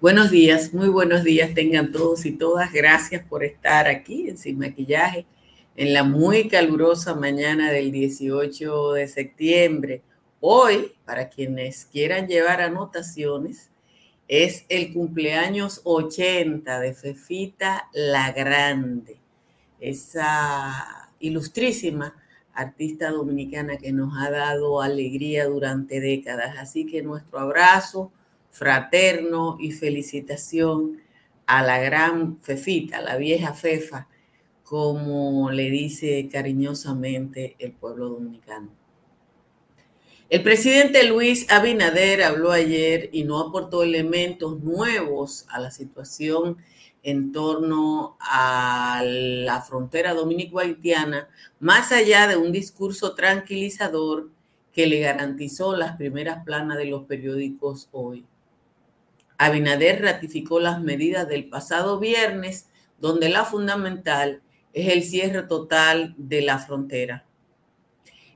Buenos días, muy buenos días tengan todos y todas. Gracias por estar aquí en Sin Maquillaje en la muy calurosa mañana del 18 de septiembre. Hoy, para quienes quieran llevar anotaciones, es el cumpleaños 80 de Fefita la Grande, esa ilustrísima artista dominicana que nos ha dado alegría durante décadas. Así que nuestro abrazo fraterno y felicitación a la gran Fefita, la vieja Fefa, como le dice cariñosamente el pueblo dominicano. El presidente Luis Abinader habló ayer y no aportó elementos nuevos a la situación en torno a la frontera dominico-haitiana, más allá de un discurso tranquilizador que le garantizó las primeras planas de los periódicos hoy. Abinader ratificó las medidas del pasado viernes, donde la fundamental es el cierre total de la frontera.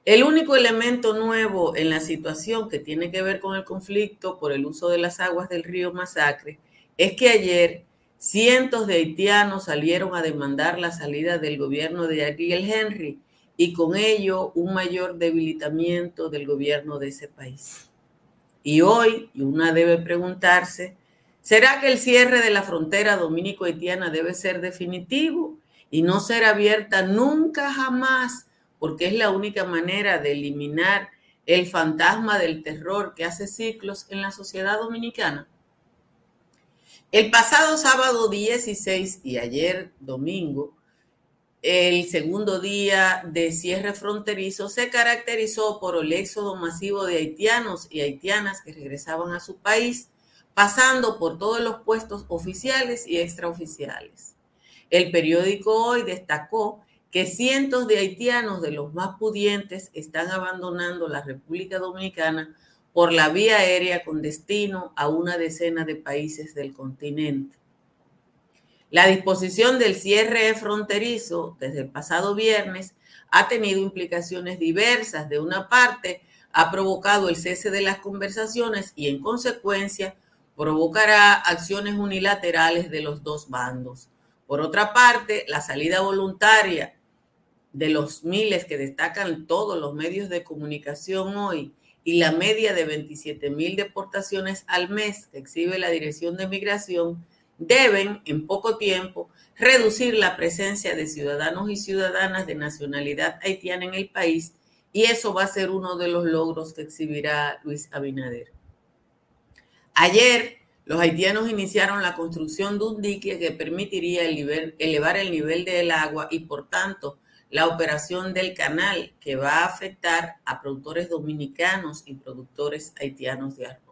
El único elemento nuevo en la situación que tiene que ver con el conflicto por el uso de las aguas del río Masacre es que ayer cientos de haitianos salieron a demandar la salida del gobierno de Ariel Henry y con ello un mayor debilitamiento del gobierno de ese país. Y hoy, y una debe preguntarse, ¿será que el cierre de la frontera dominico-haitiana debe ser definitivo y no ser abierta nunca jamás? Porque es la única manera de eliminar el fantasma del terror que hace ciclos en la sociedad dominicana. El pasado sábado 16 y ayer domingo, el segundo día de cierre fronterizo se caracterizó por el éxodo masivo de haitianos y haitianas que regresaban a su país, pasando por todos los puestos oficiales y extraoficiales. El periódico hoy destacó que cientos de haitianos de los más pudientes están abandonando la República Dominicana por la vía aérea con destino a una decena de países del continente. La disposición del cierre fronterizo desde el pasado viernes ha tenido implicaciones diversas. De una parte, ha provocado el cese de las conversaciones y en consecuencia provocará acciones unilaterales de los dos bandos. Por otra parte, la salida voluntaria de los miles que destacan todos los medios de comunicación hoy y la media de 27 mil deportaciones al mes que exhibe la Dirección de Migración deben, en poco tiempo, reducir la presencia de ciudadanos y ciudadanas de nacionalidad haitiana en el país y eso va a ser uno de los logros que exhibirá Luis Abinader. Ayer, los haitianos iniciaron la construcción de un dique que permitiría elevar el nivel del agua y, por tanto, la operación del canal que va a afectar a productores dominicanos y productores haitianos de arroz.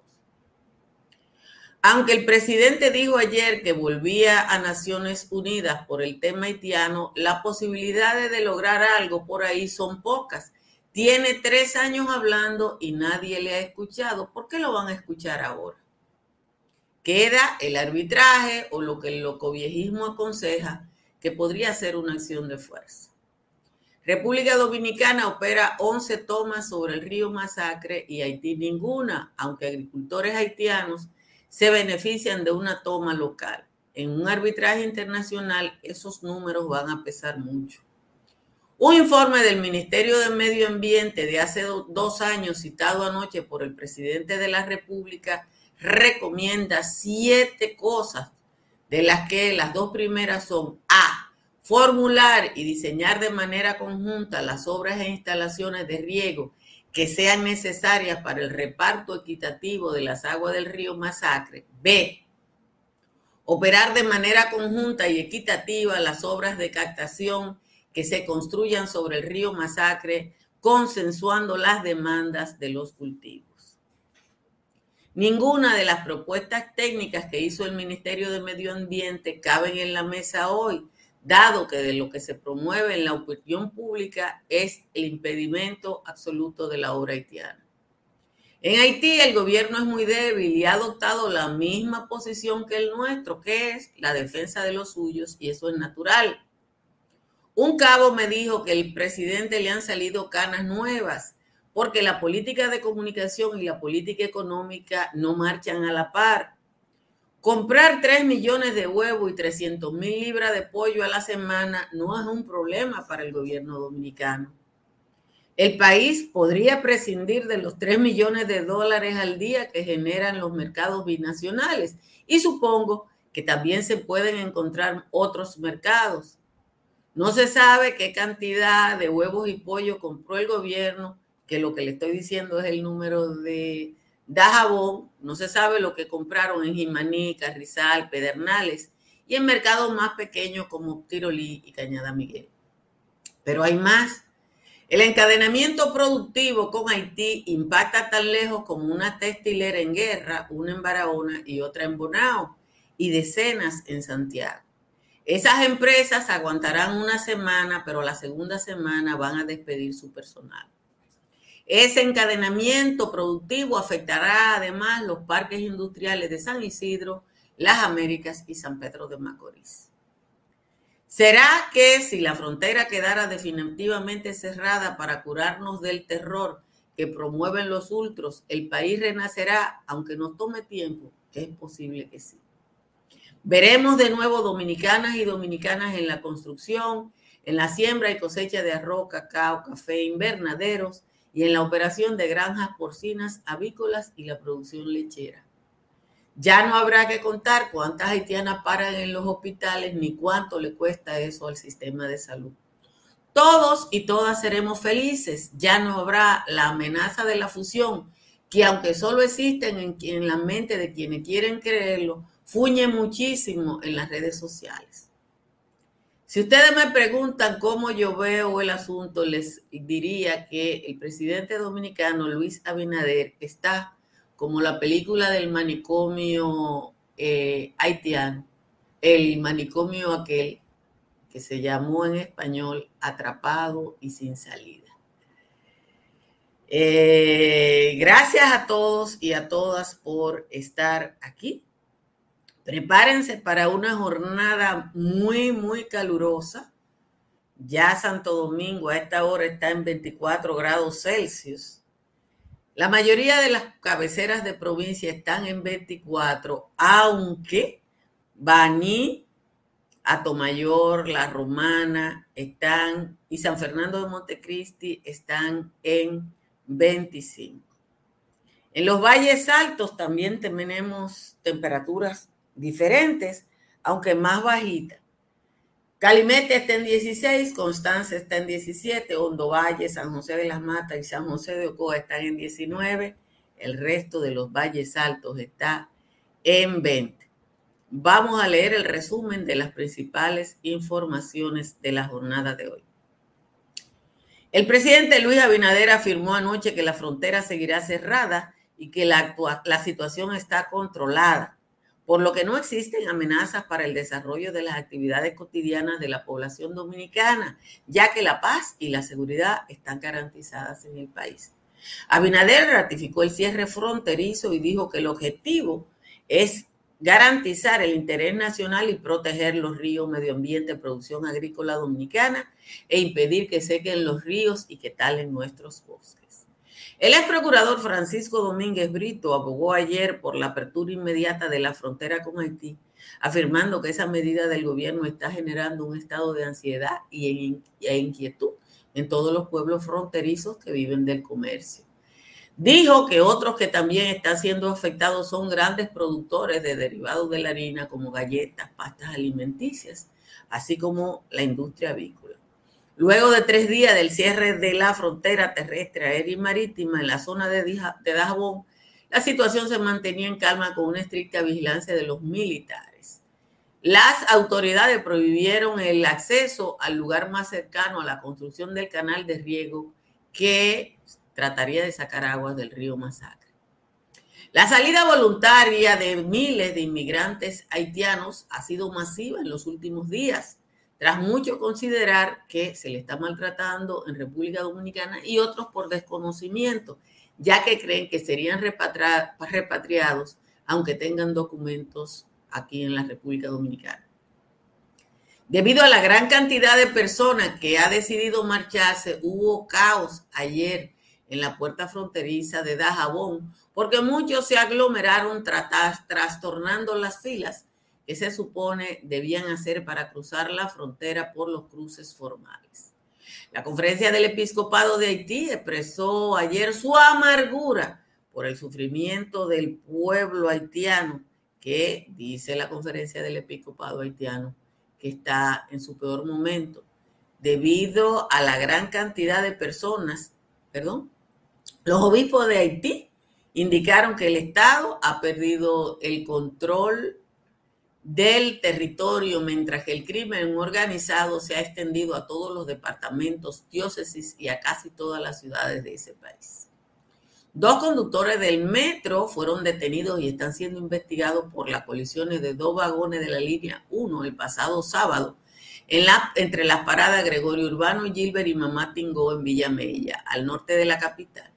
Aunque el presidente dijo ayer que volvía a Naciones Unidas por el tema haitiano, las posibilidades de lograr algo por ahí son pocas. Tiene tres años hablando y nadie le ha escuchado. ¿Por qué lo van a escuchar ahora? Queda el arbitraje o lo que el locoviejismo aconseja, que podría ser una acción de fuerza. República Dominicana opera 11 tomas sobre el río Masacre y Haití ninguna, aunque agricultores haitianos se benefician de una toma local. En un arbitraje internacional esos números van a pesar mucho. Un informe del Ministerio de Medio Ambiente de hace dos años, citado anoche por el presidente de la República, recomienda siete cosas, de las que las dos primeras son A, formular y diseñar de manera conjunta las obras e instalaciones de riego que sean necesarias para el reparto equitativo de las aguas del río Masacre. B. Operar de manera conjunta y equitativa las obras de captación que se construyan sobre el río Masacre, consensuando las demandas de los cultivos. Ninguna de las propuestas técnicas que hizo el Ministerio de Medio Ambiente caben en la mesa hoy, dado que de lo que se promueve en la opinión pública es el impedimento absoluto de la obra haitiana. En Haití el gobierno es muy débil y ha adoptado la misma posición que el nuestro, que es la defensa de los suyos, y eso es natural. Un cabo me dijo que el presidente le han salido canas nuevas, porque la política de comunicación y la política económica no marchan a la par. Comprar 3 millones de huevos y 300 mil libras de pollo a la semana no es un problema para el gobierno dominicano. El país podría prescindir de los 3 millones de dólares al día que generan los mercados binacionales y supongo que también se pueden encontrar otros mercados. No se sabe qué cantidad de huevos y pollo compró el gobierno, que lo que le estoy diciendo es el número de Dajabón, no se sabe lo que compraron en Jimaní, Carrizal, Pedernales y en mercados más pequeños como Tirolí y Cañada Miguel. Pero hay más. El encadenamiento productivo con Haití impacta tan lejos como una textilera en guerra, una en Barahona y otra en Bonao, y decenas en Santiago. Esas empresas aguantarán una semana, pero la segunda semana van a despedir su personal. Ese encadenamiento productivo afectará además los parques industriales de San Isidro, Las Américas y San Pedro de Macorís. ¿Será que si la frontera quedara definitivamente cerrada para curarnos del terror que promueven los ultros, el país renacerá, aunque nos tome tiempo? Es posible que sí. Veremos de nuevo dominicanas y dominicanas en la construcción, en la siembra y cosecha de arroz, cacao, café, invernaderos y en la operación de granjas porcinas, avícolas y la producción lechera. Ya no habrá que contar cuántas haitianas paran en los hospitales ni cuánto le cuesta eso al sistema de salud. Todos y todas seremos felices. Ya no habrá la amenaza de la fusión, que aunque solo existen en, en la mente de quienes quieren creerlo, fuñe muchísimo en las redes sociales. Si ustedes me preguntan cómo yo veo el asunto, les diría que el presidente dominicano Luis Abinader está como la película del manicomio eh, haitiano, el manicomio aquel que se llamó en español Atrapado y sin salida. Eh, gracias a todos y a todas por estar aquí. Prepárense para una jornada muy, muy calurosa. Ya Santo Domingo a esta hora está en 24 grados Celsius. La mayoría de las cabeceras de provincia están en 24, aunque Baní, Atomayor, La Romana están y San Fernando de Montecristi están en 25. En los valles altos también tenemos temperaturas diferentes, aunque más bajitas. Calimete está en 16, Constanza está en 17, Hondo Valle, San José de las Matas y San José de Ocoa están en 19. El resto de los valles altos está en 20. Vamos a leer el resumen de las principales informaciones de la jornada de hoy. El presidente Luis Abinader afirmó anoche que la frontera seguirá cerrada y que la, la situación está controlada por lo que no existen amenazas para el desarrollo de las actividades cotidianas de la población dominicana, ya que la paz y la seguridad están garantizadas en el país. Abinader ratificó el cierre fronterizo y dijo que el objetivo es garantizar el interés nacional y proteger los ríos, medio ambiente, producción agrícola dominicana e impedir que sequen los ríos y que talen nuestros bosques. El ex procurador Francisco Domínguez Brito abogó ayer por la apertura inmediata de la frontera con Haití, afirmando que esa medida del gobierno está generando un estado de ansiedad e inquietud en todos los pueblos fronterizos que viven del comercio. Dijo que otros que también están siendo afectados son grandes productores de derivados de la harina como galletas, pastas alimenticias, así como la industria avícola. Luego de tres días del cierre de la frontera terrestre, aérea y marítima en la zona de, Dajabón, la situación se mantenía en calma con una estricta vigilancia de los militares. Las autoridades prohibieron el acceso al lugar más cercano a la construcción del canal de riego que trataría de sacar aguas del río Masacre. La salida voluntaria de miles de inmigrantes haitianos ha sido masiva en los últimos días tras mucho considerar que se le está maltratando en República Dominicana y otros por desconocimiento, ya que creen que serían repatriados aunque tengan documentos aquí en la República Dominicana. Debido a la gran cantidad de personas que ha decidido marcharse, hubo caos ayer en la puerta fronteriza de Dajabón, porque muchos se aglomeraron trastornando las filas que se supone debían hacer para cruzar la frontera por los cruces formales. La conferencia del episcopado de Haití expresó ayer su amargura por el sufrimiento del pueblo haitiano, que dice la conferencia del episcopado haitiano, que está en su peor momento, debido a la gran cantidad de personas, perdón, los obispos de Haití indicaron que el Estado ha perdido el control del territorio, mientras que el crimen organizado se ha extendido a todos los departamentos, diócesis y a casi todas las ciudades de ese país. Dos conductores del metro fueron detenidos y están siendo investigados por las colisiones de dos vagones de la línea 1 el pasado sábado en la, entre las paradas Gregorio Urbano, Gilbert y Mamá Tingó en Villa Mella, al norte de la capital.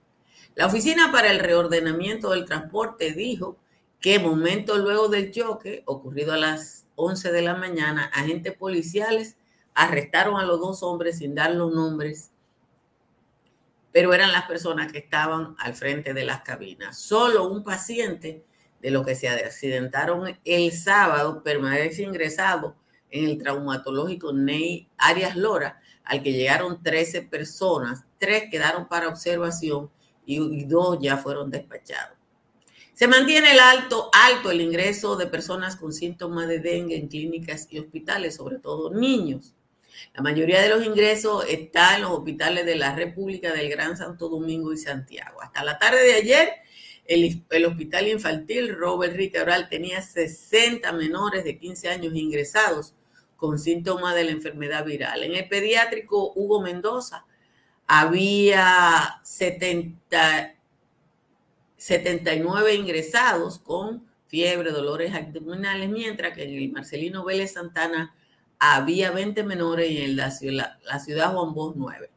La Oficina para el Reordenamiento del Transporte dijo que momentos luego del choque, ocurrido a las 11 de la mañana, agentes policiales arrestaron a los dos hombres sin dar los nombres, pero eran las personas que estaban al frente de las cabinas. Solo un paciente de los que se accidentaron el sábado permanece ingresado en el traumatológico Ney Arias Lora, al que llegaron 13 personas, tres quedaron para observación y dos ya fueron despachados. Se mantiene el alto, alto el ingreso de personas con síntomas de dengue en clínicas y hospitales, sobre todo niños. La mayoría de los ingresos está en los hospitales de la República del Gran Santo Domingo y Santiago. Hasta la tarde de ayer, el, hospital infantil Robert Ricabral tenía 60 menores de 15 años ingresados con síntomas de la enfermedad viral. En el pediátrico Hugo Mendoza había 70 79 ingresados con fiebre, dolores abdominales, mientras que en el Marcelino Vélez Santana había 20 menores y en la ciudad, la ciudad Juan Bosch 9.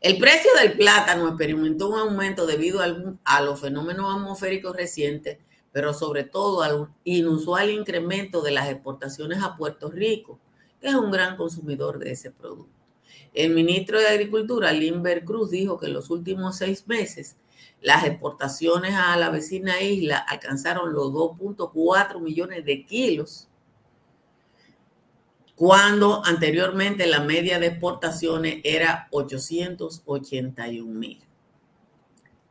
El precio del plátano experimentó un aumento debido a los fenómenos atmosféricos recientes, pero sobre todo al inusual incremento de las exportaciones a Puerto Rico, que es un gran consumidor de ese producto. El ministro de Agricultura, Limber Cruz, dijo que en los últimos seis meses las exportaciones a la vecina isla alcanzaron los 2.4 millones de kilos, cuando anteriormente la media de exportaciones era 881 mil.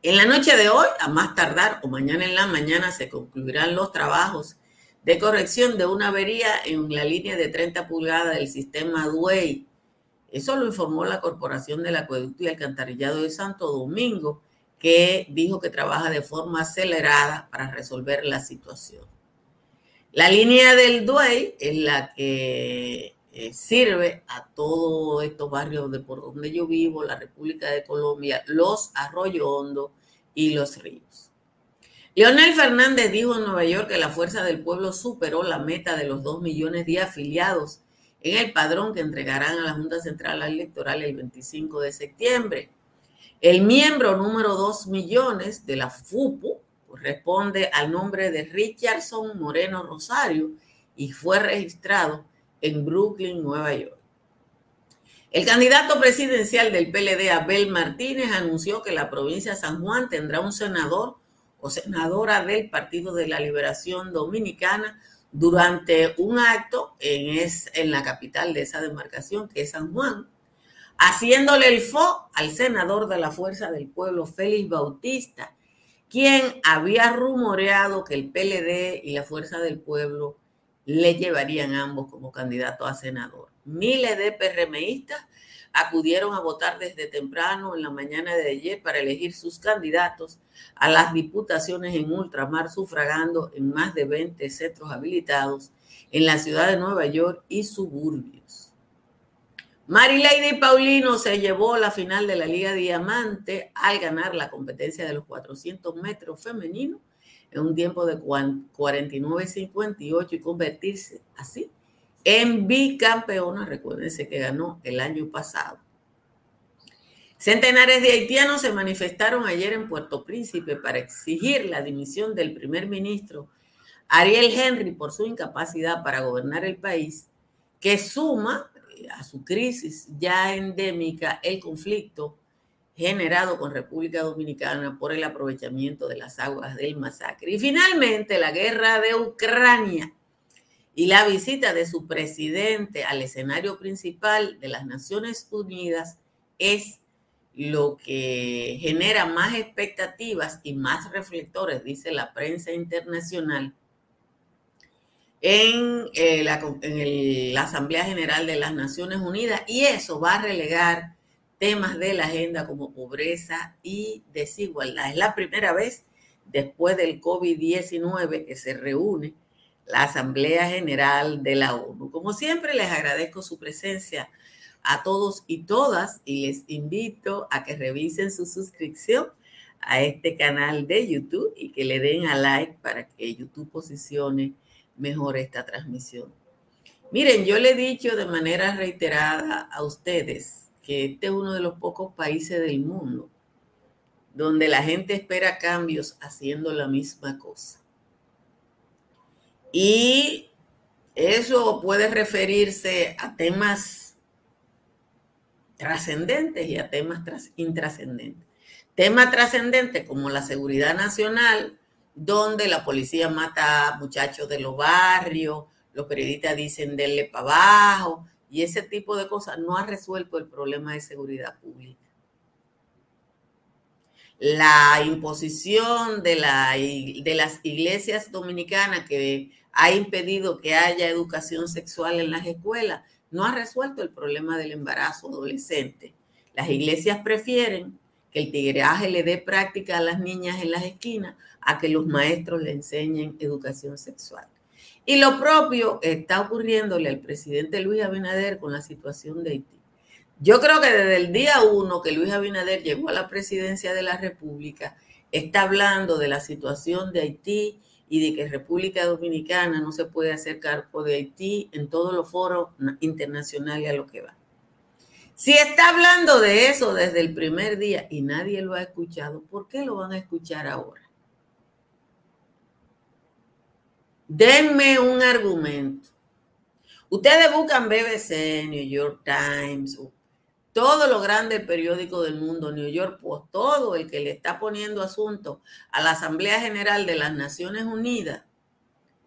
En la noche de hoy, a más tardar o mañana en la mañana, se concluirán los trabajos de corrección de una avería en la línea de 30 pulgadas del sistema Duey. Eso lo informó la Corporación del Acueducto y Alcantarillado de Santo Domingo que dijo que trabaja de forma acelerada para resolver la situación. La línea del Duey es la que eh, sirve a todos estos barrios de por donde yo vivo, la República de Colombia, los Arroyo Hondo y los ríos. Leonel Fernández dijo en Nueva York que la Fuerza del Pueblo superó la meta de los dos millones de afiliados en el padrón que entregarán a la Junta Central Electoral el 25 de septiembre. El miembro número 2 millones de la FUPU corresponde al nombre de Richardson Moreno Rosario y fue registrado en Brooklyn, Nueva York. El candidato presidencial del PLD, Abel Martínez, anunció que la provincia de San Juan tendrá un senador o senadora del Partido de la Liberación Dominicana durante un acto en, en la capital de esa demarcación, que es San Juan, haciéndole el fo al senador de la Fuerza del Pueblo, Félix Bautista, quien había rumoreado que el PLD y la Fuerza del Pueblo le llevarían ambos como candidato a senador. Miles de PRMistas acudieron a votar desde temprano en la mañana de ayer para elegir sus candidatos a las diputaciones en ultramar, sufragando en más de 20 centros habilitados en la ciudad de Nueva York y suburbios. Marileide Paulino se llevó la final de la Liga Diamante al ganar la competencia de los 400 metros femeninos en un tiempo de 49.58 y convertirse así en bicampeona. Recuérdense que ganó el año pasado. Centenares de haitianos se manifestaron ayer en Puerto Príncipe para exigir la dimisión del primer ministro Ariel Henry por su incapacidad para gobernar el país, que suma a su crisis ya endémica el conflicto generado con República Dominicana por el aprovechamiento de las aguas del masacre. Y finalmente, la guerra de Ucrania y la visita de su presidente al escenario principal de las Naciones Unidas es lo que genera más expectativas y más reflectores, dice la prensa internacional, en, eh, la, en la Asamblea General de las Naciones Unidas y eso va a relegar temas de la agenda como pobreza y desigualdad. Es la primera vez después del COVID-19 que se reúne la Asamblea General de la ONU. Como siempre, les agradezco su presencia a todos y todas y les invito a que revisen su suscripción a este canal de YouTube y que le den a like para que YouTube posicione mejor esta transmisión. Miren, yo le he dicho de manera reiterada a ustedes que este es uno de los pocos países del mundo donde la gente espera cambios haciendo la misma cosa. Y eso puede referirse a temas trascendentes y a temas intrascendentes. Temas trascendentes como la seguridad nacional, donde la policía mata a muchachos de los barrios, los periodistas dicen denle para abajo, y ese tipo de cosas no ha resuelto el problema de seguridad pública. La imposición de, la, de las iglesias dominicanas que ha impedido que haya educación sexual en las escuelas, no ha resuelto el problema del embarazo adolescente. Las iglesias prefieren que el tigreaje le dé práctica a las niñas en las esquinas a que los maestros le enseñen educación sexual. Y lo propio está ocurriéndole al presidente Luis Abinader con la situación de Haití. Yo creo que desde el día uno que Luis Abinader llegó a la presidencia de la República, está hablando de la situación de Haití y de que República Dominicana no se puede hacer cargo de Haití en todos los foros internacionales a lo que va. Si está hablando de eso desde el primer día y nadie lo ha escuchado, ¿por qué lo van a escuchar ahora? Denme un argumento. Ustedes buscan BBC, New York Times, todo lo grande periódico del mundo, New York Post, todo el que le está poniendo asunto a la Asamblea General de las Naciones Unidas,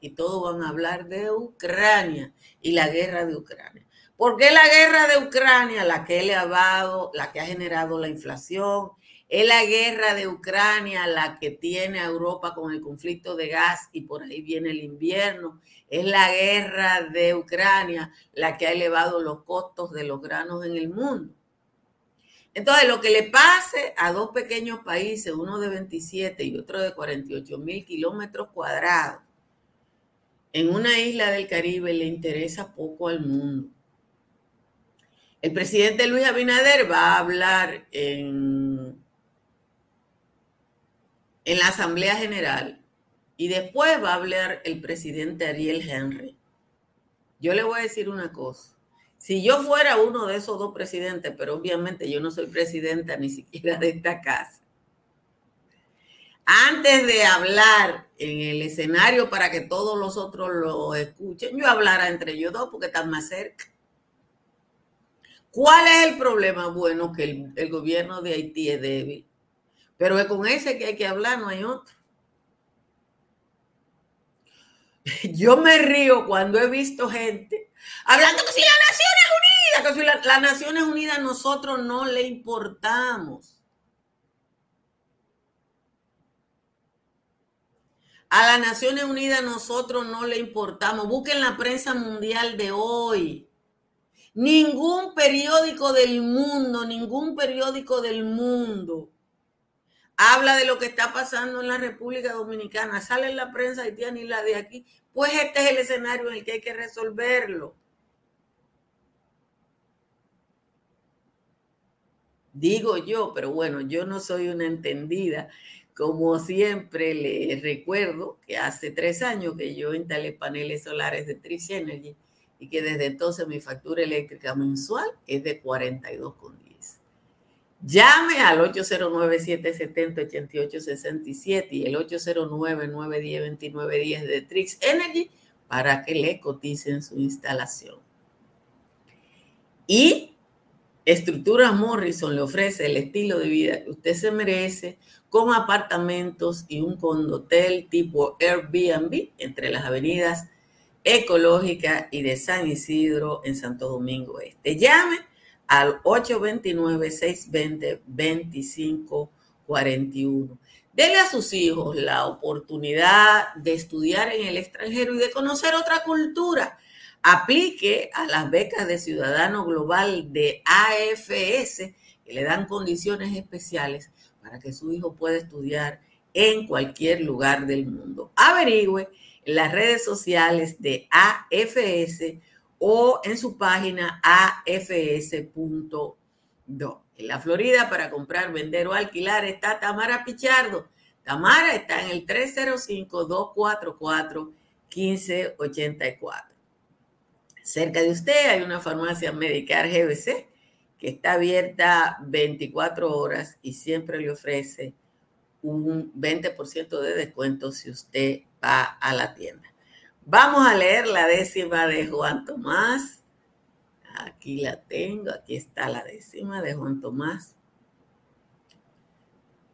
y todos van a hablar de Ucrania y la guerra de Ucrania. ¿Por qué la guerra de Ucrania, la que, ha dado, la que ha generado la inflación, es la guerra de Ucrania la que tiene a Europa con el conflicto de gas y por ahí viene el invierno. Es la guerra de Ucrania la que ha elevado los costos de los granos en el mundo. Entonces, lo que le pase a dos pequeños países, uno de 27 y otro de 48 mil kilómetros cuadrados, en una isla del Caribe le interesa poco al mundo. El presidente Luis Abinader va a hablar en en la Asamblea General y después va a hablar el presidente Ariel Henry. Yo le voy a decir una cosa. Si yo fuera uno de esos dos presidentes, pero obviamente yo no soy presidenta ni siquiera de esta casa, antes de hablar en el escenario para que todos los otros lo escuchen, yo hablara entre ellos dos porque están más cerca. ¿Cuál es el problema? Bueno, que el, gobierno de Haití es débil. Pero es con ese que hay que hablar, no hay otro. Yo me río cuando he visto gente hablando que si las Naciones Unidas, que si las Naciones Unidas nosotros no le importamos. A las Naciones Unidas nosotros no le importamos. Busquen la prensa mundial de hoy. Ningún periódico del mundo, ningún periódico del mundo habla de lo que está pasando en la República Dominicana, sale en la prensa haitiana y la de aquí, pues este es el escenario en el que hay que resolverlo. Digo yo, pero bueno, yo no soy una entendida. Como siempre le recuerdo que hace tres años que yo instalé paneles solares de Trish Energy y que desde entonces mi factura eléctrica mensual es de 42,10. Llame al 809-770-8867 y el 809-910-2910 de Trix Energy para que le coticen su instalación. Y Estructuras Morrison le ofrece el estilo de vida que usted se merece con apartamentos y un condotel tipo Airbnb entre las avenidas Ecológica y de San Isidro en Santo Domingo Este. Llame al 829-620-2541. Dele a sus hijos la oportunidad de estudiar en el extranjero y de conocer otra cultura aplique a las becas de Ciudadano Global de AFS, que le dan condiciones especiales para que su hijo pueda estudiar en cualquier lugar del mundo. Averigüe en las redes sociales de AFS o en su página afs.do. En la Florida, para comprar, vender o alquilar, está Tamara Pichardo. Tamara está en el 305-244-1584. Cerca de usted hay una farmacia Medicar GBC que está abierta 24 horas y siempre le ofrece un 20% de descuento si usted va a la tienda. Vamos a leer la décima de Juan Tomás. Aquí la tengo, aquí está la décima de Juan Tomás.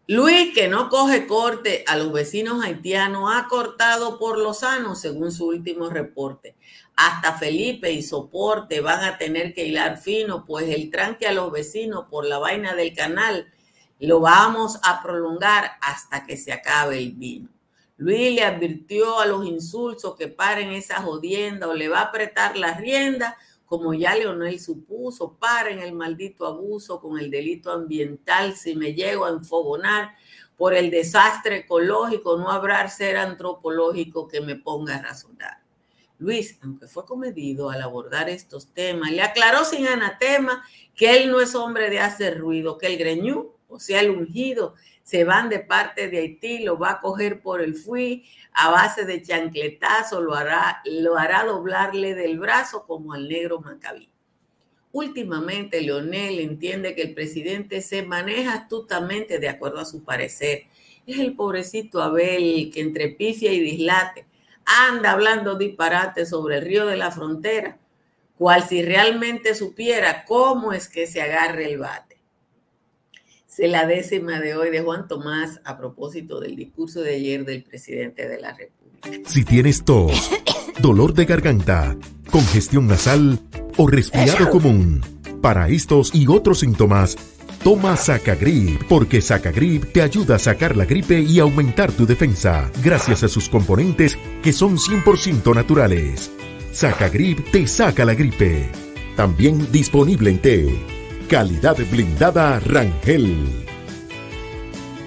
Luis, que no coge corte a los vecinos haitianos, ha cortado por los sanos, según su último reporte. Hasta Felipe y Soporte van a tener que hilar fino, pues el tranque a los vecinos por la vaina del canal lo vamos a prolongar hasta que se acabe el vino. Luis le advirtió a los insulsos que paren esa jodienda o le va a apretar la rienda como ya Leonel supuso, paren el maldito abuso con el delito ambiental. Si me llego a enfogonar por el desastre ecológico, no habrá ser antropológico que me ponga a razonar. Luis, aunque fue comedido al abordar estos temas, le aclaró sin anatema que él no es hombre de hacer ruido, que el greñú, o sea, el ungido, se van de parte de Haití, lo va a coger por el fui a base de chancletazo, lo hará, lo hará doblarle del brazo como al negro Macabí. Últimamente, Leonel entiende que el presidente se maneja astutamente de acuerdo a su parecer. Es el pobrecito Abel que entre pifia y dislate anda hablando disparate sobre el río de la frontera, cual si realmente supiera cómo es que se agarre el bate la décima de hoy de Juan Tomás a propósito del discurso de ayer del presidente de la República. Si tienes tos, dolor de garganta, congestión nasal o resfriado común, para estos y otros síntomas, toma Sacagrip, porque Sacagrip te ayuda a sacar la gripe y aumentar tu defensa, gracias a sus componentes que son 100% naturales. Sacagrip te saca la gripe. También disponible en té. Calidad blindada Rangel.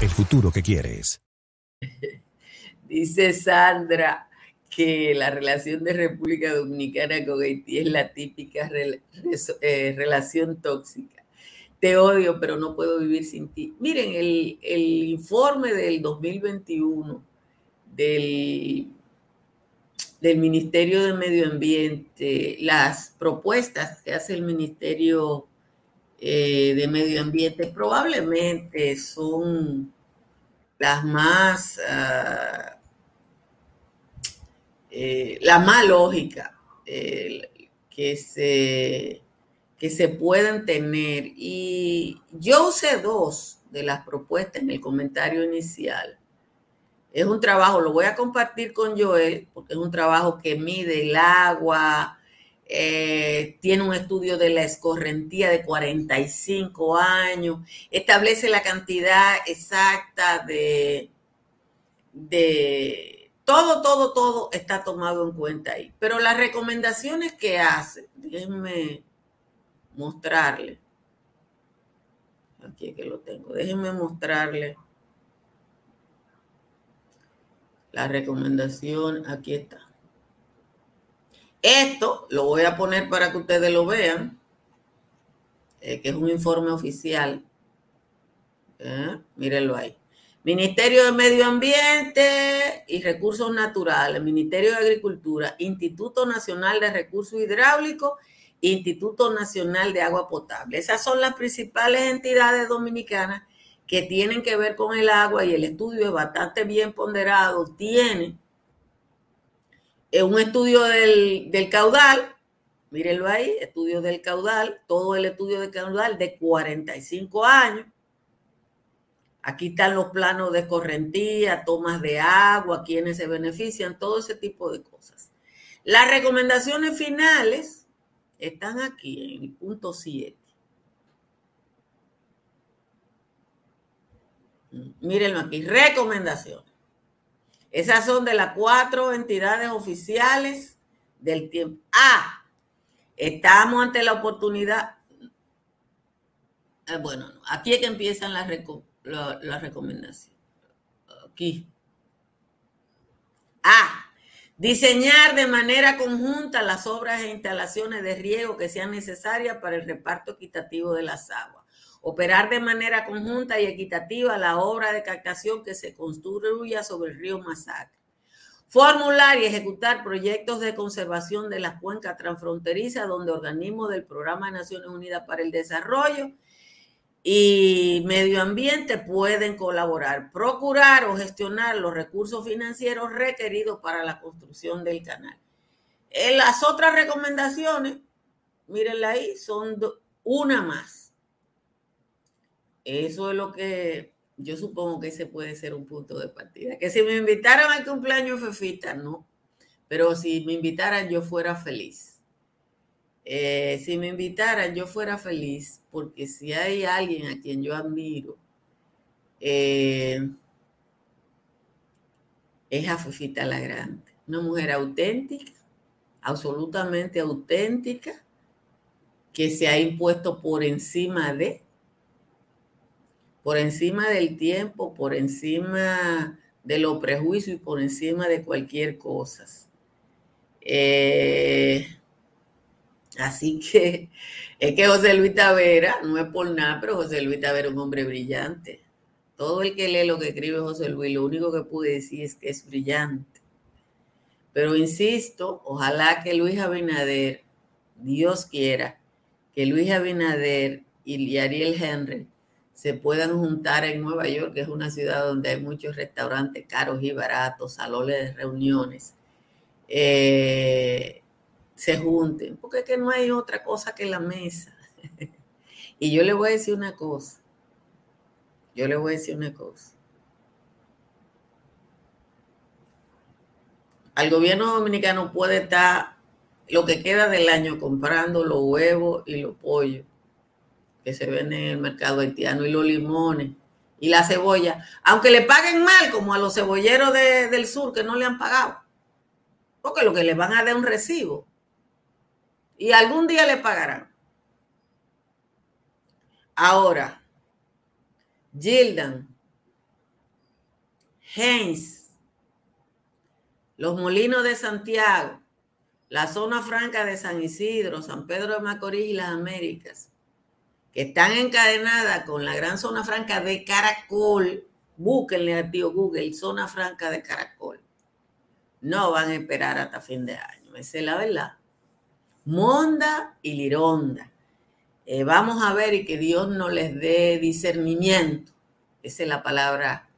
el futuro que quieres. Dice Sandra que la relación de República Dominicana con Haití es la típica eh, relación tóxica. Te odio, pero no puedo vivir sin ti. Miren, el, informe del 2021 del, del Ministerio de Medio Ambiente, las propuestas que hace el Ministerio eh, de Medio Ambiente probablemente son las más, uh, la más lógica que, se, que se puedan tener. Y yo usé dos de las propuestas en el comentario inicial. Es un trabajo, lo voy a compartir con Joel, porque es un trabajo que mide el agua, eh, tiene un estudio de la escorrentía de 45 años, establece la cantidad exacta de, de todo, todo, todo está tomado en cuenta ahí. Pero las recomendaciones que hace, déjenme mostrarle. Aquí que lo tengo. Déjenme mostrarle la recomendación. Aquí está. Esto lo voy a poner para que ustedes lo vean. eh, que es un informe oficial. ¿Eh? Mírenlo ahí. Ministerio de Medio Ambiente y Recursos Naturales, Ministerio de Agricultura, Instituto Nacional de Recursos Hidráulicos, Instituto Nacional de Agua Potable. Esas son las principales entidades dominicanas que tienen que ver con el agua y el estudio es bastante bien ponderado. Tiene eh, un estudio del, del caudal, mírenlo ahí, estudio del caudal, todo el estudio del caudal de 45 años Aquí están los planos de correntía, tomas de agua, quienes se benefician, todo ese tipo de cosas. Las recomendaciones finales están aquí en el punto 7. Mírenlo aquí, recomendaciones. Esas son de las cuatro entidades oficiales del tiempo. Ah, estamos ante la oportunidad. Eh, bueno, aquí es que empiezan las recomendaciones la, recomendación. Aquí. A. Diseñar de manera conjunta las obras e instalaciones de riego que sean necesarias para el reparto equitativo de las aguas. Operar de manera conjunta y equitativa la obra de captación que se construya sobre el río Masacre. Formular y ejecutar proyectos de conservación de las cuencas transfronterizas donde organismos del Programa de Naciones Unidas para el Desarrollo y medio ambiente pueden colaborar, procurar o gestionar los recursos financieros requeridos para la construcción del canal. En las otras recomendaciones, mírenla ahí, son una más. Eso es lo que yo supongo que ese puede ser un punto de partida. Que si me invitaran al cumpleaños Fefita, no. Pero si me invitaran, yo fuera feliz. Eh, si me invitaran, yo fuera feliz, porque si hay alguien a quien yo admiro, eh, es a Fefita la Grande. Una mujer auténtica, absolutamente auténtica, que se ha impuesto por encima de, por encima del tiempo, por encima de los prejuicios y por encima de cualquier cosa. Eh, Así que es que José Luis Tavera, no es por nada, pero José Luis Tavera es un hombre brillante. Todo el que lee lo que escribe José Luis, lo único que pude decir es que es brillante. Pero insisto, ojalá que Luis Abinader, Dios quiera, que Luis Abinader y Ariel Henry se puedan juntar en Nueva York, que es una ciudad donde hay muchos restaurantes caros y baratos, salones de reuniones. Eh, se junten, porque es que no hay otra cosa que la mesa. y yo le voy a decir una cosa, yo le voy a decir una cosa. Al gobierno dominicano puede estar lo que queda del año comprando los huevos y los pollos que se venden en el mercado haitiano y los limones y la cebolla, aunque le paguen mal como a los cebolleros del sur que no le han pagado, porque lo que le van a dar un recibo y algún día le pagarán. Ahora, Gildan, Heinz, los molinos de Santiago, la zona franca de San Isidro, San Pedro de Macorís y las Américas, que están encadenadas con la gran zona franca de Caracol, búsquenle al tío Google, zona franca de Caracol, no van a esperar hasta fin de año, esa es la verdad. Monda y Lironda. Eh, vamos a ver y que Dios no les dé discernimiento. Esa es la palabra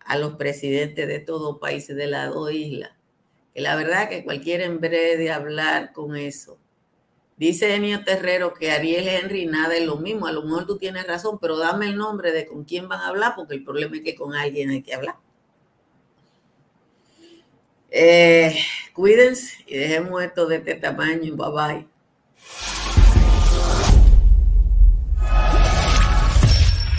a los presidentes de todos países de las dos islas. Que la verdad que cualquiera en breve de hablar con eso. Dice Enio Terrero que Ariel Henry nada es lo mismo. A lo mejor tú tienes razón, pero dame el nombre de con quién van a hablar, porque el problema es que con alguien hay que hablar. Eh, cuídense y dejemos esto de este tamaño. Bye bye.